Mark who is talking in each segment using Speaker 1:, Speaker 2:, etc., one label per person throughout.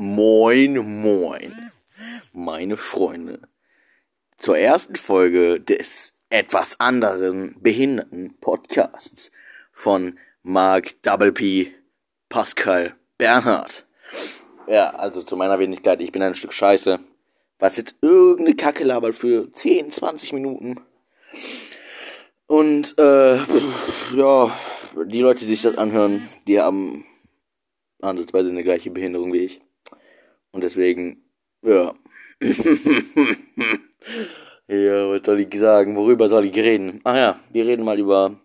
Speaker 1: Moin, moin, meine Freunde. Zur ersten Folge des etwas anderen behinderten Podcasts von Mark Double P, Pascal Bernhard. Ja, also zu meiner Wenigkeit, ich bin ein Stück Scheiße. Was jetzt irgendeine Kacke labert für 10, 20 Minuten. Und, äh, ja, die Leute, die sich das anhören, die haben ansatzweise eine gleiche Behinderung wie ich. Und deswegen, ja. ja, was soll ich sagen? Worüber soll ich reden? Ach ja, wir reden mal über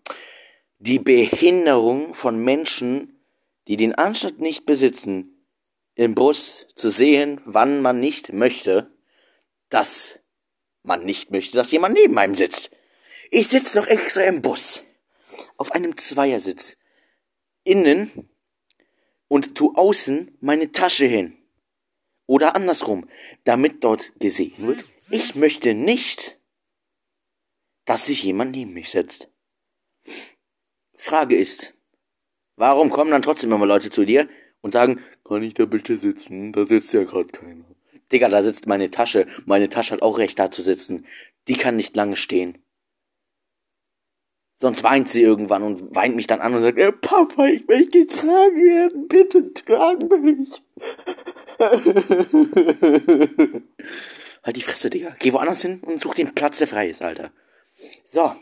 Speaker 1: die Behinderung von Menschen, die den Anstand nicht besitzen, im Bus zu sehen, wann man nicht möchte, dass man nicht möchte, dass jemand neben einem sitzt. Ich sitze doch extra im Bus. Auf einem Zweiersitz. Innen und tu außen meine Tasche hin. Oder andersrum, damit dort gesehen wird, ich möchte nicht, dass sich jemand neben mich setzt. Frage ist, warum kommen dann trotzdem immer Leute zu dir und sagen, kann ich da bitte sitzen? Da sitzt ja gerade keiner. Digga, da sitzt meine Tasche. Meine Tasche hat auch recht da zu sitzen. Die kann nicht lange stehen. Sonst weint sie irgendwann und weint mich dann an und sagt, Papa, ich möchte getragen werden, bitte trag mich. Halt die Fresse, Digga. Geh woanders hin und such den Platz, der frei ist, Alter. So.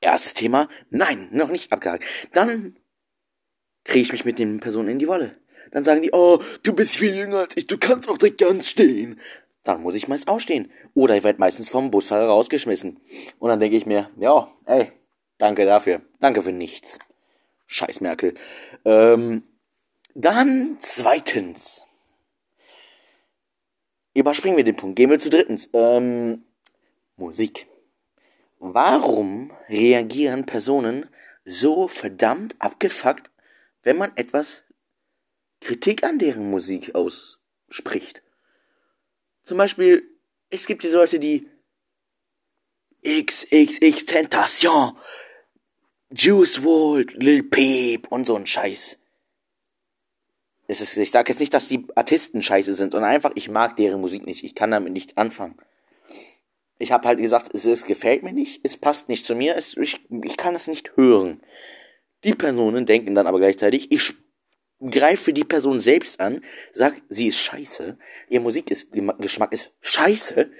Speaker 1: Erstes Thema. Nein, noch nicht abgehakt. Dann kriege ich mich mit den Personen in die Wolle. Dann sagen die, oh, du bist viel jünger als ich, du kannst auch direkt ganz stehen. Dann muss ich meist ausstehen. Oder ich werde meistens vom Busfahrer rausgeschmissen. Und dann denke ich mir, ja, ey, Danke dafür. Danke für nichts. Scheiß Merkel. Ähm, dann zweitens. Überspringen wir den Punkt. Gehen wir zu drittens. Ähm, Musik. Warum reagieren Personen so verdammt abgefuckt, wenn man etwas Kritik an deren Musik ausspricht? Zum Beispiel, es gibt diese Leute, die XXX Tentation Juice WRLD, Lil Peep und so ein Scheiß. Es ist, ich sage jetzt nicht, dass die Artisten scheiße sind, sondern einfach, ich mag deren Musik nicht. Ich kann damit nichts anfangen. Ich habe halt gesagt, es, es, gefällt mir nicht, es passt nicht zu mir, es, ich, ich kann es nicht hören. Die Personen denken dann aber gleichzeitig, ich greife die Person selbst an, sag, sie ist scheiße, ihr Musikgeschmack ist scheiße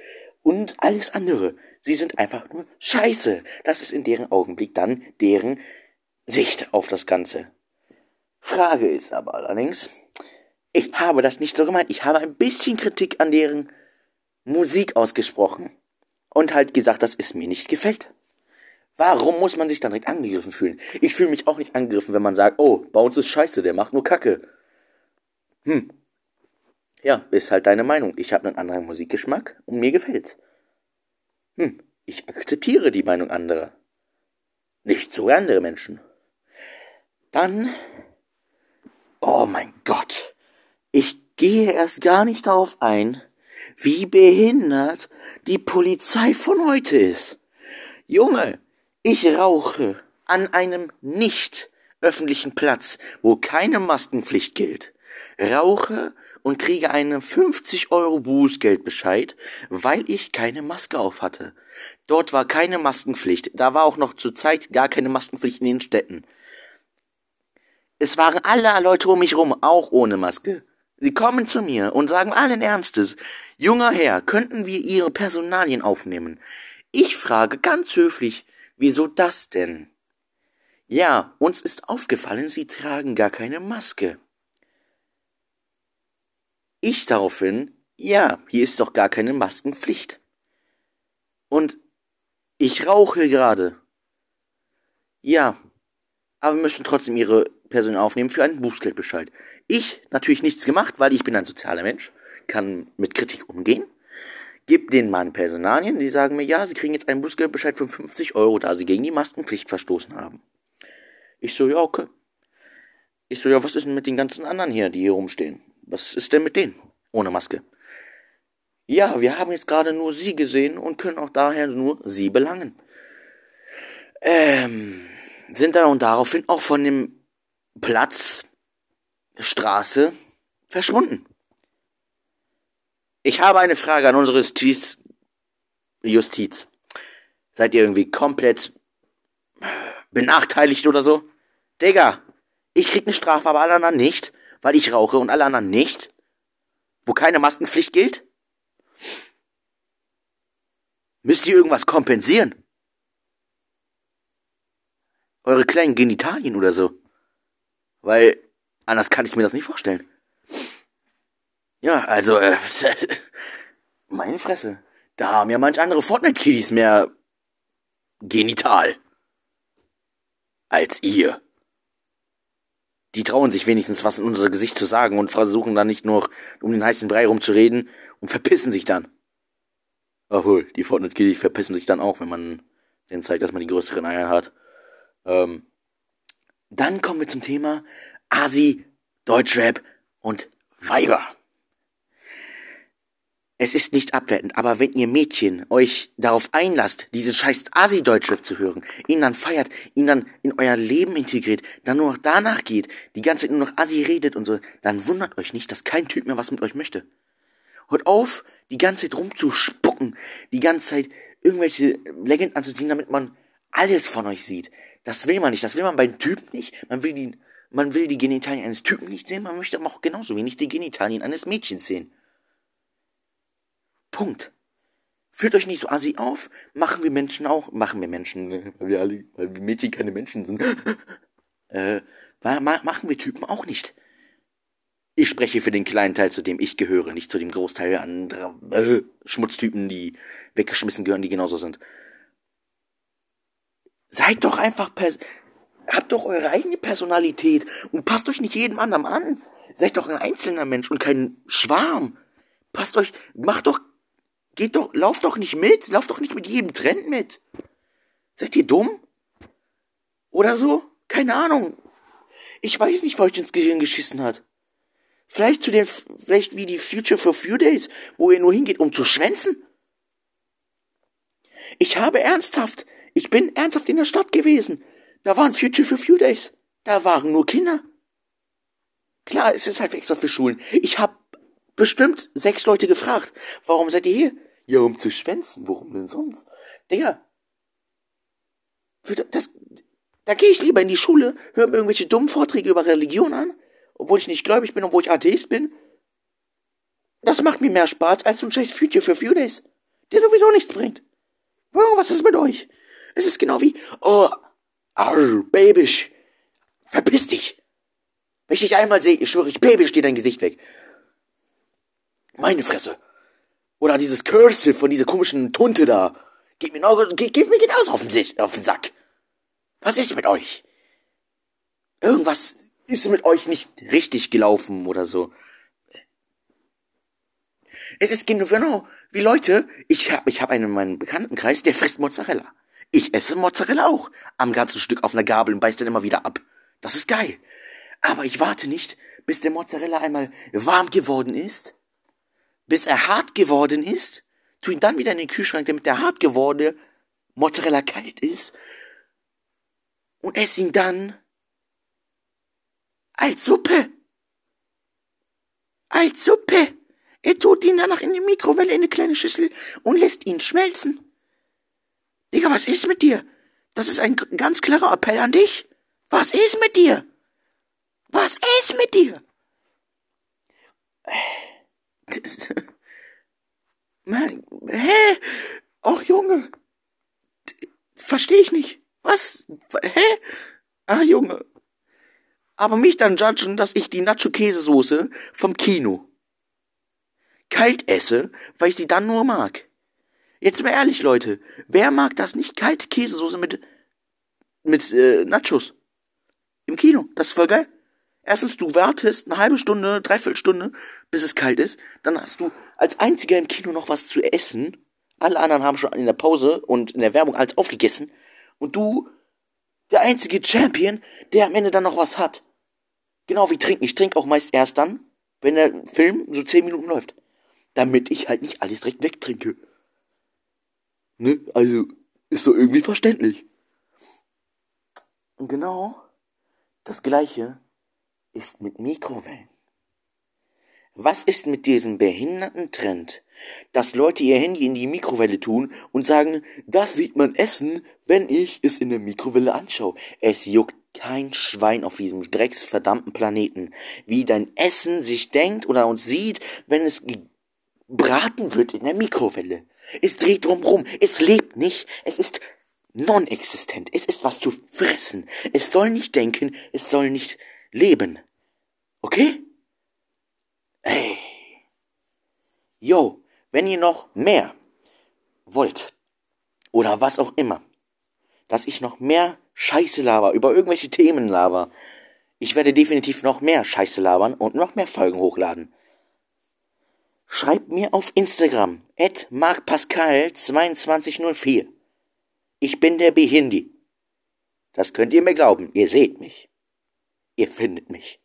Speaker 1: und alles andere. Sie sind einfach nur scheiße. Das ist in deren Augenblick dann deren Sicht auf das Ganze. Frage ist aber allerdings, ich habe das nicht so gemeint. Ich habe ein bisschen Kritik an deren Musik ausgesprochen und halt gesagt, dass es mir nicht gefällt. Warum muss man sich dann direkt angegriffen fühlen? Ich fühle mich auch nicht angegriffen, wenn man sagt, oh, bei uns ist scheiße, der macht nur Kacke. Hm. Ja, ist halt deine Meinung. Ich habe einen anderen Musikgeschmack und mir gefällt's. Hm, ich akzeptiere die Meinung anderer. Nicht so andere Menschen. Dann. Oh mein Gott. Ich gehe erst gar nicht darauf ein, wie behindert die Polizei von heute ist. Junge, ich rauche an einem nicht öffentlichen Platz, wo keine Maskenpflicht gilt. Rauche und kriege einen 50 Euro Bußgeldbescheid, weil ich keine Maske auf hatte. Dort war keine Maskenpflicht. Da war auch noch zur Zeit gar keine Maskenpflicht in den Städten. Es waren alle Leute um mich rum, auch ohne Maske. Sie kommen zu mir und sagen allen Ernstes, junger Herr, könnten wir Ihre Personalien aufnehmen? Ich frage ganz höflich, wieso das denn? Ja, uns ist aufgefallen, Sie tragen gar keine Maske. Ich daraufhin, ja, hier ist doch gar keine Maskenpflicht. Und ich rauche gerade. Ja, aber wir möchten trotzdem Ihre Person aufnehmen für einen Bußgeldbescheid. Ich natürlich nichts gemacht, weil ich bin ein sozialer Mensch, kann mit Kritik umgehen. Gib denen meine Personalien, die sagen mir, ja, sie kriegen jetzt einen Bußgeldbescheid von 50 Euro, da sie gegen die Maskenpflicht verstoßen haben. Ich so, ja, okay. Ich so, ja, was ist denn mit den ganzen anderen hier, die hier rumstehen? Was ist denn mit denen? Ohne Maske. Ja, wir haben jetzt gerade nur sie gesehen und können auch daher nur sie belangen. Ähm, sind dann und daraufhin auch von dem Platz, Straße, verschwunden. Ich habe eine Frage an unsere Justiz. Justiz. Seid ihr irgendwie komplett benachteiligt oder so? Digga, ich krieg eine Strafe, aber alle anderen nicht, weil ich rauche und alle anderen nicht. Wo keine Maskenpflicht gilt? Müsst ihr irgendwas kompensieren? Eure kleinen Genitalien oder so? Weil anders kann ich mir das nicht vorstellen. Ja, also, äh, meine Fresse. Da haben ja manch andere Fortnite-Kiddies mehr genital. Als ihr. Die trauen sich wenigstens was in unser Gesicht zu sagen und versuchen dann nicht nur um den heißen Brei rumzureden und verpissen sich dann. Obwohl, die Fortnite-Kiddies verpissen sich dann auch, wenn man denen zeigt, dass man die größeren Eier hat. Ähm, dann kommen wir zum Thema Asi, Deutschrap und Weiber. Es ist nicht abwertend, aber wenn ihr Mädchen euch darauf einlasst, diesen scheiß Asi-Deutschrap zu hören, ihn dann feiert, ihn dann in euer Leben integriert, dann nur noch danach geht, die ganze Zeit nur noch Asi redet und so, dann wundert euch nicht, dass kein Typ mehr was mit euch möchte. Hört auf, die ganze Zeit rumzuspucken, die ganze Zeit irgendwelche Legenden anzuziehen, damit man alles von euch sieht. Das will man nicht, das will man beim Typen nicht, man will die, man will die Genitalien eines Typen nicht sehen, man möchte aber auch genauso wenig die Genitalien eines Mädchens sehen. Punkt. Führt euch nicht so assi auf. Machen wir Menschen auch. Machen wir Menschen, weil wir alle, weil wir Mädchen keine Menschen sind. äh, machen wir Typen auch nicht. Ich spreche für den kleinen Teil, zu dem ich gehöre, nicht zu dem Großteil anderer äh, Schmutztypen, die weggeschmissen gehören, die genauso sind. Seid doch einfach pers habt doch eure eigene Personalität und passt euch nicht jedem anderen an. Seid doch ein einzelner Mensch und kein Schwarm. Passt euch, macht doch Geht doch, lauft doch nicht mit, lauft doch nicht mit jedem Trend mit. Seid ihr dumm? Oder so? Keine Ahnung. Ich weiß nicht, was euch ins Gehirn geschissen hat. Vielleicht zu den, vielleicht wie die Future for Few Days, wo ihr nur hingeht, um zu schwänzen? Ich habe ernsthaft, ich bin ernsthaft in der Stadt gewesen. Da waren Future for Few Days. Da waren nur Kinder. Klar, es ist halt extra für Schulen. Ich habe bestimmt sechs Leute gefragt, warum seid ihr hier? Ja, um zu schwänzen. Worum denn sonst? Digga. Für das, da gehe ich lieber in die Schule, höre mir irgendwelche dummen Vorträge über Religion an, obwohl ich nicht gläubig bin, obwohl ich Atheist bin. Das macht mir mehr Spaß als so ein scheiß Future für Few Days, der sowieso nichts bringt. Was ist mit euch? Es ist genau wie, oh, arr, Babisch, verpiss dich. Wenn ich dich einmal sehe, ich schwöre, ich Baby steht dein Gesicht weg. Meine Fresse. Oder dieses Cursive von dieser komischen Tunte da. Geht mir, noch, geht mir genauso auf den, auf den Sack. Was ist mit euch? Irgendwas ist mit euch nicht richtig gelaufen oder so. Es ist genau wie Leute, ich habe ich hab einen in meinem Bekanntenkreis, der frisst Mozzarella. Ich esse Mozzarella auch. Am ganzen Stück auf einer Gabel und beiß dann immer wieder ab. Das ist geil. Aber ich warte nicht, bis der Mozzarella einmal warm geworden ist bis er hart geworden ist, tu ihn dann wieder in den Kühlschrank, damit der hart gewordene Mozzarella kalt ist und ess ihn dann als Suppe. Als Suppe. Er tut ihn danach in die Mikrowelle in eine kleine Schüssel und lässt ihn schmelzen. Digga, was ist mit dir? Das ist ein ganz klarer Appell an dich. Was ist mit dir? Was ist mit dir? Mann, hä? Och, Junge. Verstehe ich nicht. Was? Hä? Ah, Junge. Aber mich dann judgen, dass ich die Nacho-Käsesoße vom Kino kalt esse, weil ich sie dann nur mag. Jetzt mal ehrlich, Leute. Wer mag das nicht? Kalte Käsesoße mit, mit äh, Nachos. Im Kino. Das ist voll geil. Erstens, du wartest eine halbe Stunde, dreiviertel Stunde, bis es kalt ist. Dann hast du als einziger im Kino noch was zu essen. Alle anderen haben schon in der Pause und in der Werbung alles aufgegessen. Und du, der einzige Champion, der am Ende dann noch was hat. Genau wie trinken. Ich trinke auch meist erst dann, wenn der Film so zehn Minuten läuft. Damit ich halt nicht alles direkt wegtrinke. Ne? Also, ist so irgendwie verständlich. Und genau das gleiche ist mit Mikrowellen. Was ist mit diesem behinderten Trend, dass Leute ihr Handy in die Mikrowelle tun und sagen, das sieht man essen, wenn ich es in der Mikrowelle anschaue. Es juckt kein Schwein auf diesem drecksverdammten Planeten, wie dein Essen sich denkt oder uns sieht, wenn es gebraten wird in der Mikrowelle. Es dreht drumrum, es lebt nicht, es ist non-existent, es ist was zu fressen. Es soll nicht denken, es soll nicht leben. Okay? Ey. Yo, wenn ihr noch mehr wollt, oder was auch immer, dass ich noch mehr Scheiße laber, über irgendwelche Themen laber, ich werde definitiv noch mehr Scheiße labern und noch mehr Folgen hochladen. Schreibt mir auf Instagram, at markpascal2204. Ich bin der Behindi. Das könnt ihr mir glauben, ihr seht mich. Ihr findet mich.